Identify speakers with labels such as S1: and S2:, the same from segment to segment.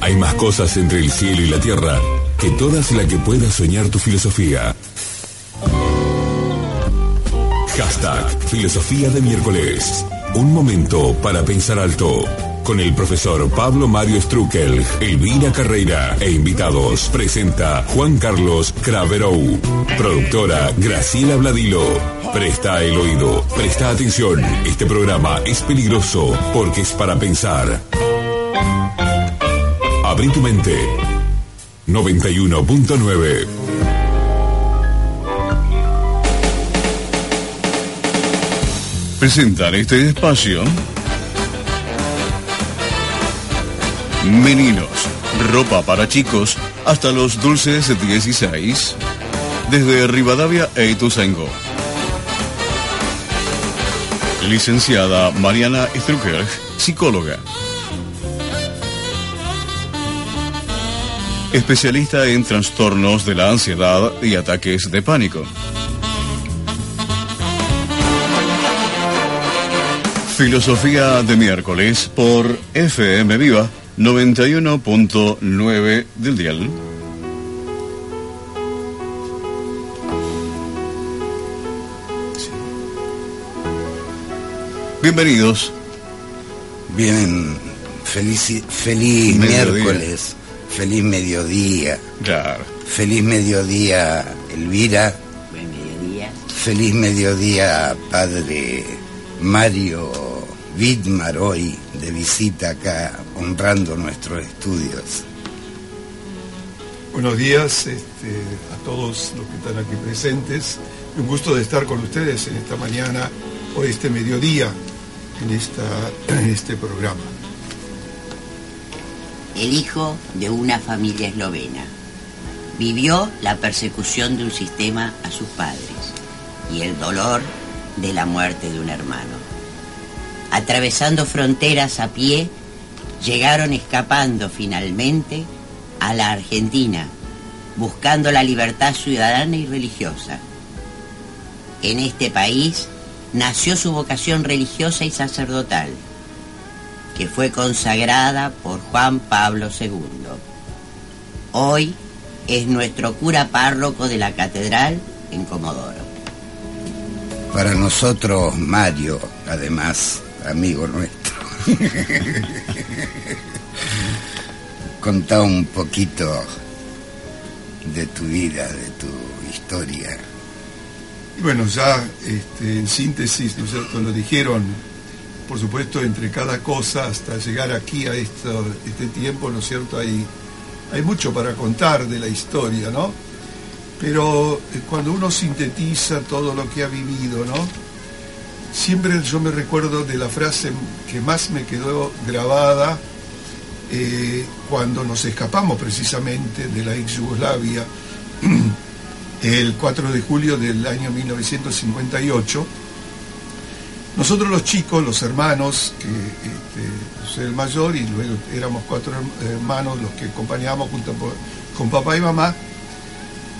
S1: Hay más cosas entre el cielo y la tierra que todas las que pueda soñar tu filosofía. Hashtag Filosofía de miércoles. Un momento para pensar alto. Con el profesor Pablo Mario Struckel, Elvira Carreira e invitados presenta Juan Carlos Craverou. Productora Graciela Bladilo. Presta el oído, presta atención. Este programa es peligroso porque es para pensar. Abrí tu mente. 91.9
S2: Presentar este espacio. Meninos, ropa para chicos hasta los dulces 16. Desde Rivadavia e Ituzaingó. Licenciada Mariana Strucker, psicóloga. Especialista en trastornos de la ansiedad y ataques de pánico. Filosofía de miércoles por FM Viva 91.9 del dial. Bienvenidos.
S3: Bien, feliz, feliz
S2: Mediodía.
S3: miércoles, feliz mediodía,
S2: Claro.
S3: feliz mediodía Elvira,
S4: Buen mediodía.
S3: feliz mediodía padre Mario Vidmar hoy de visita acá honrando nuestros estudios.
S5: Buenos días este, a todos los que están aquí presentes. Un gusto de estar con ustedes en esta mañana o este mediodía en, esta, en este programa.
S4: El hijo de una familia eslovena. Vivió la persecución de un sistema a sus padres y el dolor de la muerte de un hermano. Atravesando fronteras a pie, llegaron escapando finalmente a la Argentina, buscando la libertad ciudadana y religiosa. En este país nació su vocación religiosa y sacerdotal, que fue consagrada por Juan Pablo II. Hoy es nuestro cura párroco de la catedral en Comodoro.
S3: Para nosotros Mario, además, amigo nuestro. Contá un poquito de tu vida, de tu historia.
S5: Bueno, ya este, en síntesis, ¿no? Nos dijeron, por supuesto, entre cada cosa hasta llegar aquí a este tiempo, ¿no es cierto? Hay, hay mucho para contar de la historia, ¿no? Pero eh, cuando uno sintetiza todo lo que ha vivido, ¿no? Siempre yo me recuerdo de la frase que más me quedó grabada eh, cuando nos escapamos precisamente de la ex Yugoslavia el 4 de julio del año 1958. Nosotros los chicos, los hermanos, que este, soy el mayor y luego éramos cuatro herm- hermanos los que acompañábamos junto con papá y mamá,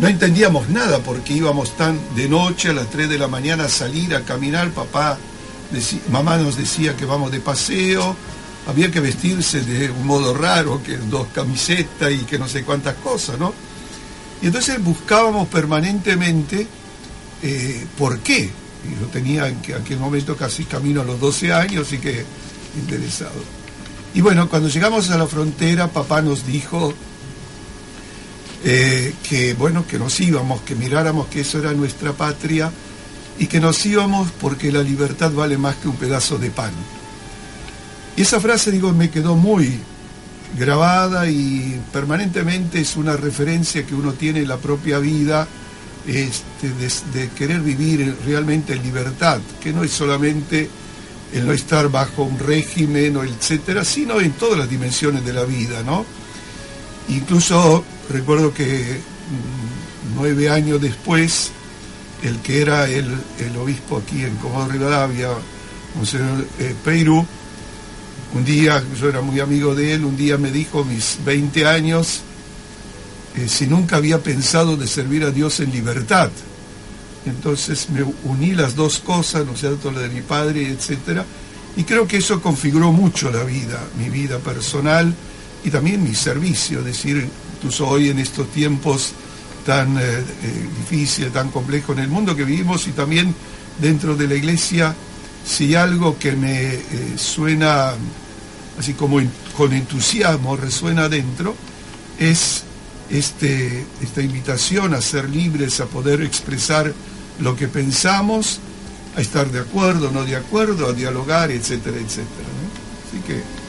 S5: no entendíamos nada porque íbamos tan de noche a las 3 de la mañana a salir a caminar, papá, mamá nos decía que vamos de paseo, había que vestirse de un modo raro, que dos camisetas y que no sé cuántas cosas, ¿no? Y entonces buscábamos permanentemente eh, por qué. Yo tenía en que- aquel momento casi camino a los 12 años y que interesado. Y bueno, cuando llegamos a la frontera, papá nos dijo eh, que bueno, que nos íbamos, que miráramos que eso era nuestra patria y que nos íbamos porque la libertad vale más que un pedazo de pan. Y esa frase, digo, me quedó muy grabada y permanentemente es una referencia que uno tiene en la propia vida este, de, de querer vivir realmente en libertad, que no es solamente el no estar bajo un régimen o etcétera, sino en todas las dimensiones de la vida, ¿no? Incluso recuerdo que mm, nueve años después, el que era el, obispo aquí en Comodoro Rivadavia, Monseñor eh, Peirú, un día, yo era muy amigo de él, un día me dijo, mis 20 años, eh, si nunca había pensado de servir a Dios en libertad. Entonces me uní las dos cosas, ¿no es cierto?, la de mi padre, etcétera, y creo que eso configuró mucho la vida, mi vida personal y también mi servicio, es decir, incluso hoy en estos tiempos tan eh, eh, difíciles, tan complejos en el mundo que vivimos y también dentro de la iglesia, si algo que me suena así como con entusiasmo resuena dentro, es este, esta invitación a ser libres, a poder expresar lo que pensamos, a estar de acuerdo, no de acuerdo, a dialogar, etcétera, etcétera. Así que...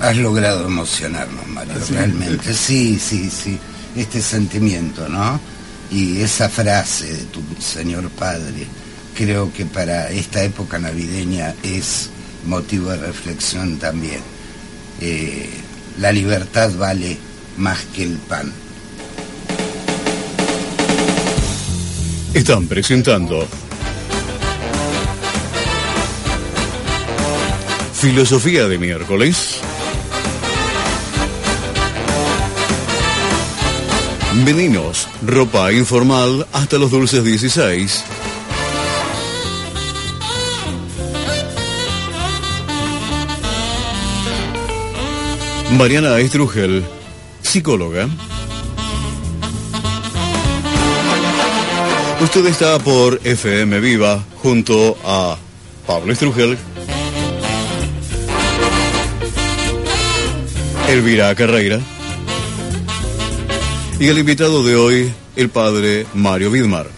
S3: Has logrado emocionarnos, Mario, realmente. Sí, sí, sí. Este sentimiento, ¿no? Y esa frase de tu Señor Padre, creo que para esta época navideña es motivo de reflexión también. Eh, la libertad vale más que el pan.
S2: Están presentando Filosofía de miércoles. Meninos, ropa informal hasta los dulces 16 Mariana Estrugel, psicóloga. Usted está por FM Viva junto a Pablo Estrugel, Elvira Carreira y el invitado de hoy, el padre Mario Vidmar.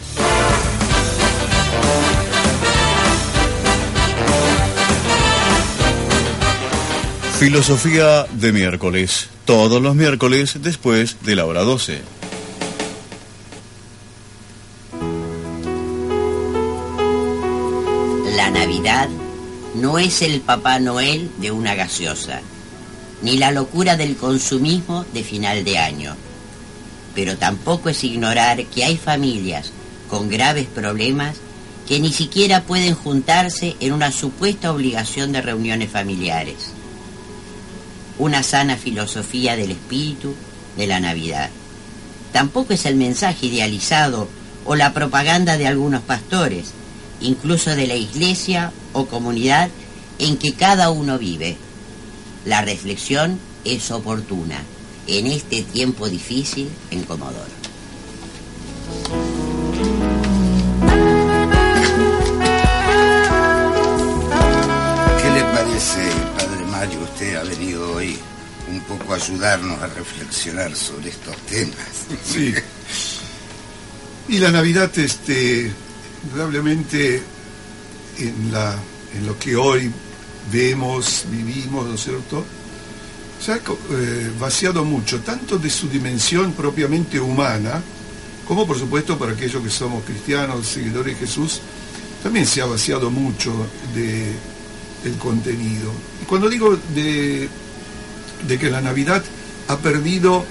S2: Filosofía de miércoles, todos los miércoles después de la hora 12.
S4: La Navidad no es el Papá Noel de una gaseosa, ni la locura del consumismo de final de año. Pero tampoco es ignorar que hay familias con graves problemas que ni siquiera pueden juntarse en una supuesta obligación de reuniones familiares una sana filosofía del espíritu de la Navidad. Tampoco es el mensaje idealizado o la propaganda de algunos pastores, incluso de la iglesia o comunidad en que cada uno vive. La reflexión es oportuna en este tiempo difícil en Comodoro.
S3: ¿Qué le parece Mario, usted ha venido hoy un poco a ayudarnos a reflexionar sobre estos temas.
S5: Sí. Y la Navidad, este, indudablemente, en, la, en lo que hoy vemos, vivimos, ¿no es cierto? Se ha eh, vaciado mucho, tanto de su dimensión propiamente humana, como por supuesto para aquellos que somos cristianos, seguidores de Jesús, también se ha vaciado mucho de el contenido. Cuando digo de, de que la Navidad ha perdido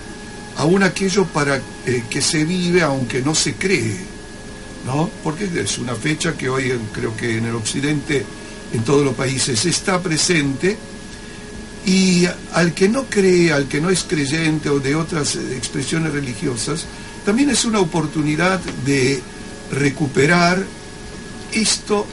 S5: aún aquello para eh, que se vive aunque no se cree, ¿no? Porque es una fecha que hoy creo que en el occidente, en todos los países, está presente y al que no cree, al que no es creyente o de otras expresiones religiosas, también es una oportunidad de recuperar esto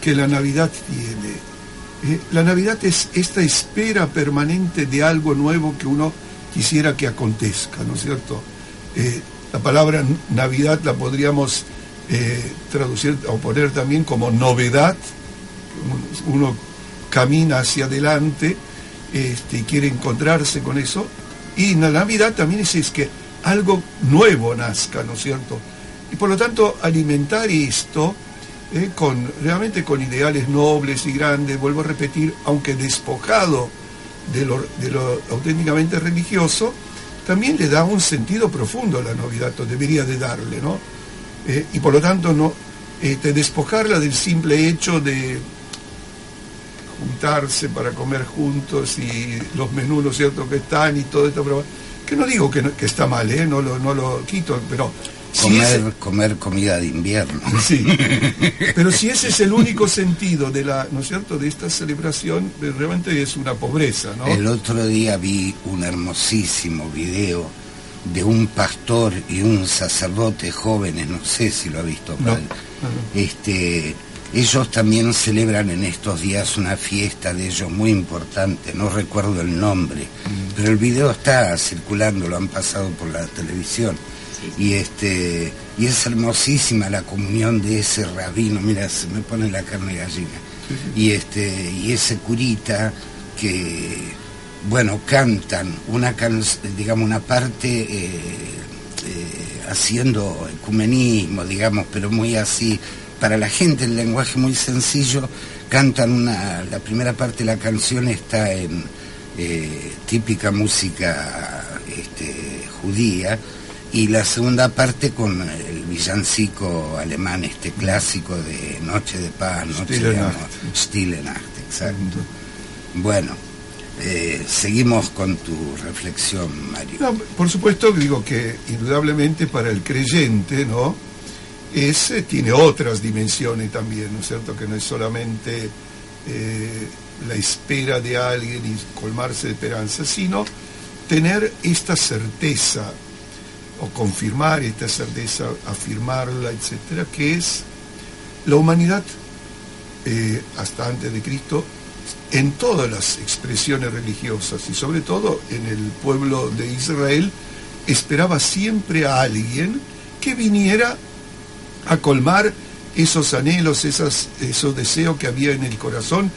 S5: que la Navidad tiene, eh, la Navidad es esta espera permanente de algo nuevo que uno quisiera que acontezca, ¿no es cierto? Eh, la palabra Navidad la podríamos eh, traducir o poner también como novedad. Uno camina hacia adelante este, quiere encontrarse con eso. Y la Navidad también es, que algo nuevo nazca, ¿no es cierto? Y por lo tanto alimentar esto eh, con, realmente con ideales nobles y grandes, vuelvo a repetir, aunque despojado de lo, auténticamente religioso, también le da un sentido profundo a la novedad, o debería de darle, ¿no? Eh, y por lo tanto, no, este, despojarla del simple hecho de, juntarse para comer juntos y los menús, ¿no es cierto?, que están y todo esto, pero que no digo que, está mal, ¿eh? no, lo, no lo quito, pero...
S3: Comer, comer comida de invierno.
S5: Sí, pero si ese es el único sentido de la, ¿no es cierto?, de esta celebración, realmente es una pobreza, ¿no?
S3: El otro día vi un hermosísimo video de un pastor y un sacerdote jóvenes, no sé si lo ha visto este ellos también celebran en estos días una fiesta de ellos muy importante, no recuerdo el nombre, mm. pero el video está circulando, lo han pasado por la televisión. Y este y es hermosísima la comunión de ese rabino, mira, se me pone la carne gallina. Y este y ese curita que bueno, cantan una digamos una parte eh, eh, haciendo ecumenismo, digamos, pero muy así para la gente el lenguaje muy sencillo, cantan una, la primera parte de la canción está en eh, típica música este, judía y la segunda parte con el villancico alemán, este clásico de Noche de Paz, Noche de Amor, Stille Nacht, exacto. Bueno, eh, seguimos con tu reflexión, Mario.
S5: por supuesto, digo que indudablemente para el creyente, ¿no? Ese tiene otras dimensiones también, ¿no es cierto? Que no es solamente eh, la espera de alguien y colmarse de esperanza, sino tener esta certeza o confirmar esta certeza, afirmarla, etcétera, que es la humanidad eh, hasta antes de Cristo en todas las expresiones religiosas y sobre todo en el pueblo de Israel esperaba siempre a alguien que viniera a colmar esos anhelos, esos deseos que había en el corazón,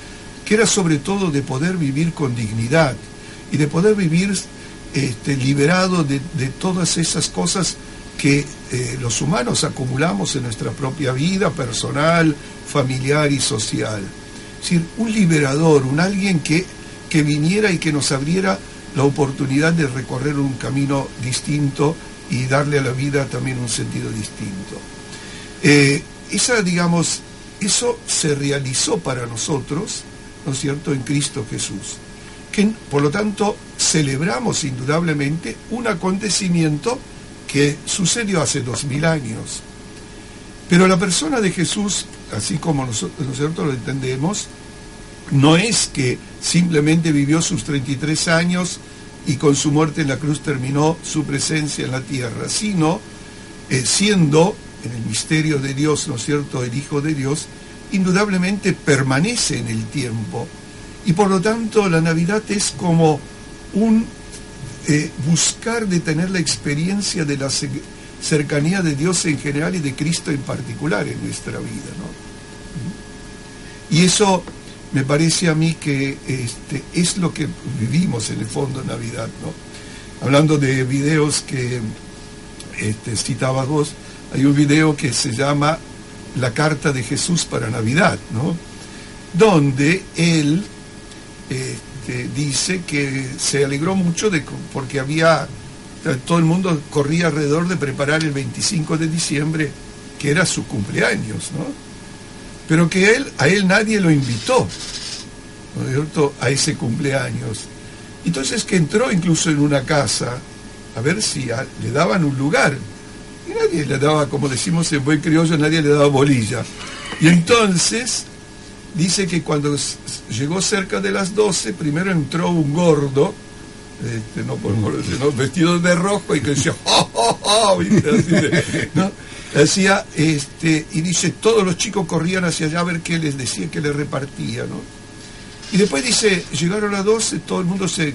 S5: que era sobre todo de poder vivir con dignidad y de poder vivir este, liberado de, todas esas cosas que eh, los humanos acumulamos en nuestra propia vida personal, familiar y social. Es decir, un liberador, un alguien que, que viniera y que nos abriera la oportunidad de recorrer un camino distinto y darle a la vida también un sentido distinto. Eh, esa, digamos, eso se realizó para nosotros, ¿no es cierto?, en Cristo Jesús. Que, por lo tanto, celebramos indudablemente un acontecimiento que sucedió hace dos mil años. Pero la persona de Jesús, así como nosotros, nosotros lo entendemos, no es que simplemente vivió sus 33 años y con su muerte en la cruz terminó su presencia en la tierra, sino eh, siendo en el misterio de Dios, ¿no es cierto?, el Hijo de Dios, indudablemente permanece en el tiempo. Y por lo tanto la Navidad es como un eh, buscar de tener la experiencia de la cercanía de Dios en general y de Cristo en particular en nuestra vida. ¿no? Y eso me parece a mí que este, es lo que vivimos en el fondo en Navidad. ¿no? Hablando de videos que este, citabas vos, hay un video que se llama La carta de Jesús para Navidad, ¿no? Donde él este, dice que se alegró mucho de, porque había, todo el mundo corría alrededor de preparar el 25 de diciembre, que era su cumpleaños, ¿no? Pero que él, a él nadie lo invitó, ¿no es cierto?, a ese cumpleaños. Entonces que entró incluso en una casa a ver si le daban un lugar y nadie le daba, como decimos en buen criollo, nadie le daba bolilla. Y entonces dice que cuando llegó cerca de las 12, primero entró un gordo, este, no podemos decir, vestido de rojo y que decía, ¡Oh, oh, oh! este, y dice, todos los chicos corrían hacia allá a ver qué les decía, qué les repartía, ¿no? Y después dice, llegaron las 12, todo el mundo se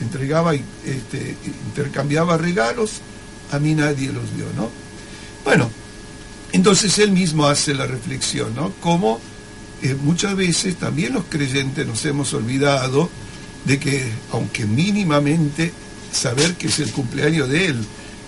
S5: entregaba y este, intercambiaba regalos, a mí nadie los dio, ¿no? Bueno, entonces él mismo hace la reflexión, ¿no? Como eh, muchas veces también los creyentes nos hemos olvidado de que, aunque mínimamente, saber que es el cumpleaños de él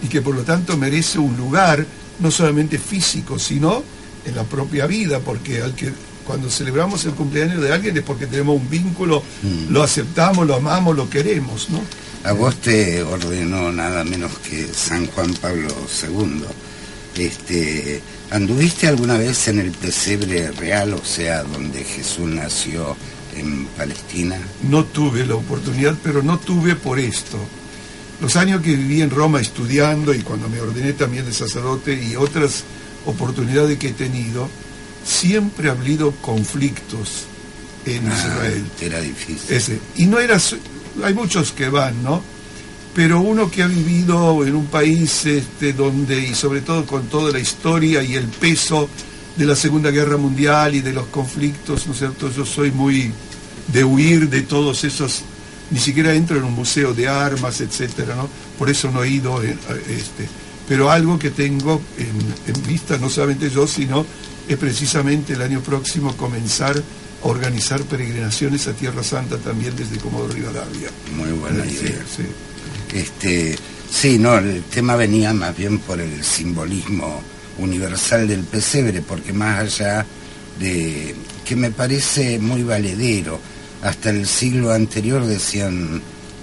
S5: y que por lo tanto merece un lugar, no solamente físico, sino en la propia vida, porque al que cuando celebramos el cumpleaños de alguien es porque tenemos un vínculo, mm. lo aceptamos, lo amamos, lo queremos, ¿no?
S3: A vos te ordenó nada menos que San Juan Pablo II. Este, ¿Anduviste alguna vez en el pesebre real, o sea, donde Jesús nació en Palestina?
S5: No tuve la oportunidad, pero no tuve por esto. Los años que viví en Roma estudiando y cuando me ordené también de sacerdote y otras oportunidades que he tenido, siempre ha habido conflictos en
S3: Ah,
S5: Israel.
S3: Era difícil.
S5: Ese. Y no era, hay muchos que van, ¿no? Pero uno que ha vivido en un país este, donde, y sobre todo con toda la historia y el peso de la Segunda Guerra Mundial y de los conflictos, ¿no es cierto? Yo soy muy de huir de todos esos, ni siquiera entro en un museo de armas, etcétera, ¿no? Por eso no he ido, eh, este, pero algo que tengo en, vista, no solamente yo, sino es precisamente el año próximo comenzar organizar peregrinaciones a Tierra Santa también desde Comodoro Rivadavia.
S3: Muy buena
S5: Sí,
S3: idea.
S5: sí.
S3: Este, sí, no, el tema venía más bien por el simbolismo universal del pesebre, porque más allá de que me parece muy valedero, hasta el siglo anterior decían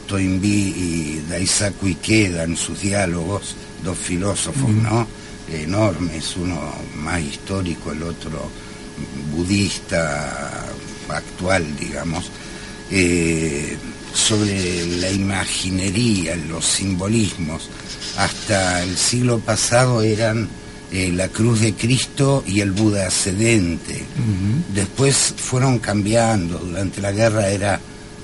S3: Toynbee y Daisaku Ikeda en sus diálogos, dos filósofos, ¿no? Enormes, uno más histórico, el otro budista actual, digamos, eh, sobre la imaginería, los simbolismos. Hasta el siglo pasado eran eh, la cruz de Cristo y el Buda sedente. Después fueron cambiando. Durante la guerra era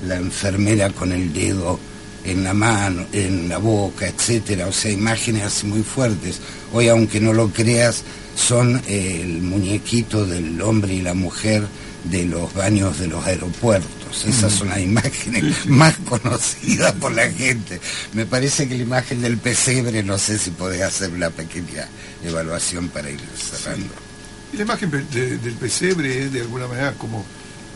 S3: la enfermera con el dedo en la mano, en la boca, etcétera. O sea, imágenes así muy fuertes. Hoy, aunque no lo creas, son eh, el muñequito del hombre y la mujer de los baños de los aeropuertos. Esas son las imágenes más conocidas por la gente. Me parece que la imagen del pesebre, no sé si podés hacer una pequeña evaluación para ir cerrando.
S5: Y la imagen de- del pesebre es de alguna manera como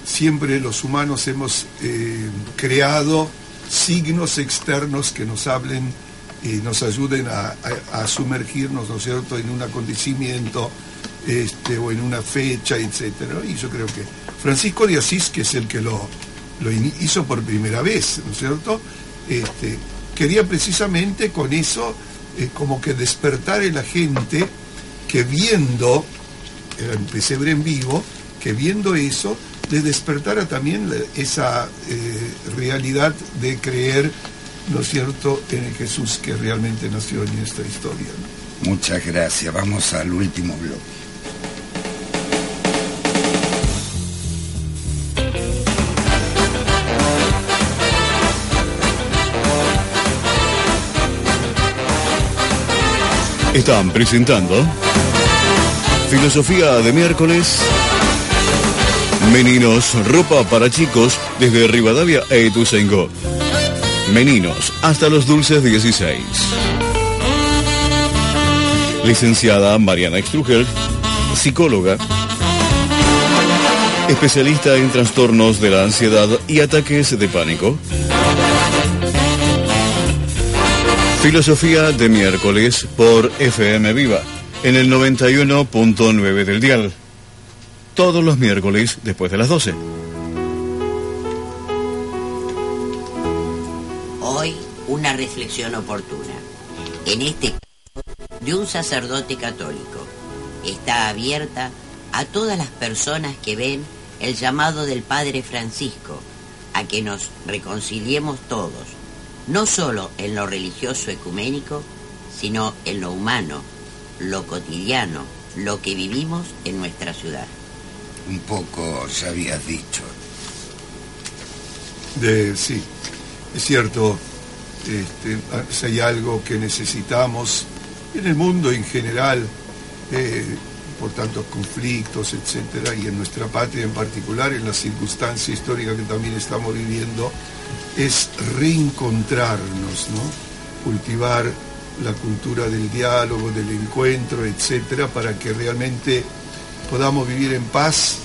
S5: siempre los humanos hemos eh, creado signos externos que nos hablen y nos ayuden a, sumergirnos, ¿no es cierto?, en un acontecimiento este, o en una fecha, etcétera. Y yo creo que Francisco de Asís, que es el que lo, hizo por primera vez, ¿no es cierto?, este, quería precisamente con eso eh, como que despertar en la gente que viendo era un pesebre en vivo, que viendo eso le despertara también esa eh, realidad de creer, ¿no es cierto?, en el Jesús que realmente nació en esta historia. ¿no?
S3: Muchas gracias. Vamos al último bloque.
S2: Están presentando Filosofía de miércoles. Meninos, ropa para chicos desde Rivadavia e Ituzaingó. Meninos, hasta los dulces 16. Licenciada Mariana Extruger, psicóloga, especialista en trastornos de la ansiedad y ataques de pánico. Filosofía de miércoles por FM Viva en el 91.9 del dial. Todos los miércoles después de las 12.
S4: Una reflexión oportuna. En este caso, de un sacerdote católico. Está abierta a todas las personas que ven el llamado del Padre Francisco a que nos reconciliemos todos, no solo en lo religioso ecuménico, sino en lo humano, lo cotidiano, lo que vivimos en nuestra ciudad.
S3: Un poco ya habías dicho.
S5: De, sí, es cierto, este, si hay algo que necesitamos en el mundo en general, eh, por tantos conflictos, etcétera, y en nuestra patria en particular, en la circunstancia histórica que también estamos viviendo, es reencontrarnos, ¿no? Cultivar la cultura del diálogo, del encuentro, etcétera, para que realmente podamos vivir en paz,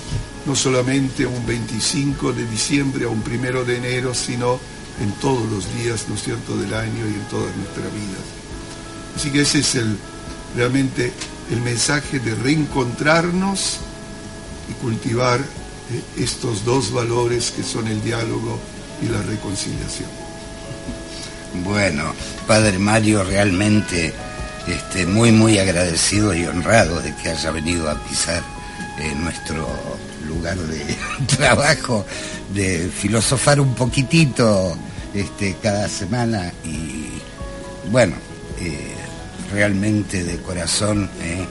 S5: no solamente un 25 de diciembre o un primero de enero, sino en todos los días, ¿no es del año y en toda nuestra vida. Así que ese es el, realmente el mensaje de reencontrarnos y cultivar eh, estos dos valores que son el diálogo y la reconciliación.
S3: Bueno, Padre Mario, realmente este, muy, muy agradecido y honrado de que haya venido a pisar eh, nuestro lugar. de trabajo, de filosofar un poquitito este, cada semana y bueno, eh, realmente de corazón eh,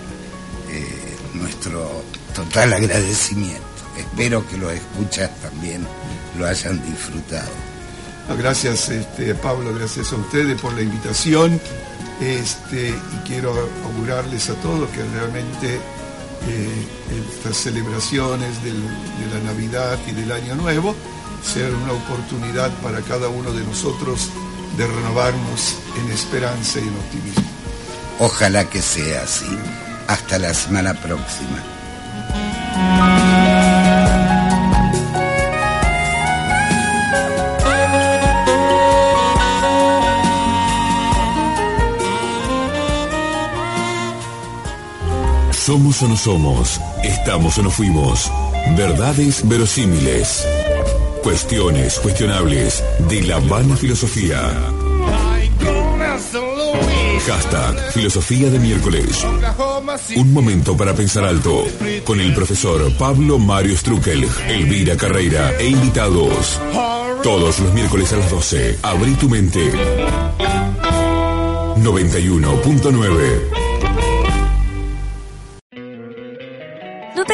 S3: eh, nuestro total agradecimiento. Espero que los escuchas también lo hayan disfrutado.
S5: Gracias este, Pablo, gracias a ustedes por la invitación este, y quiero augurarles a todos que realmente estas celebraciones de la Navidad y del Año Nuevo sean una oportunidad para cada uno de nosotros de renovarnos en esperanza y en optimismo.
S3: Ojalá que sea así. Hasta la semana próxima.
S1: Somos o no somos, estamos o no fuimos. Verdades verosímiles. Cuestiones cuestionables de la vana filosofía. Hashtag Filosofía de miércoles. Un momento para pensar alto. Con el profesor Pablo Mario Struckel, Elvira Carreira e invitados. Todos los miércoles a las 12. Abrí tu mente. 91.9.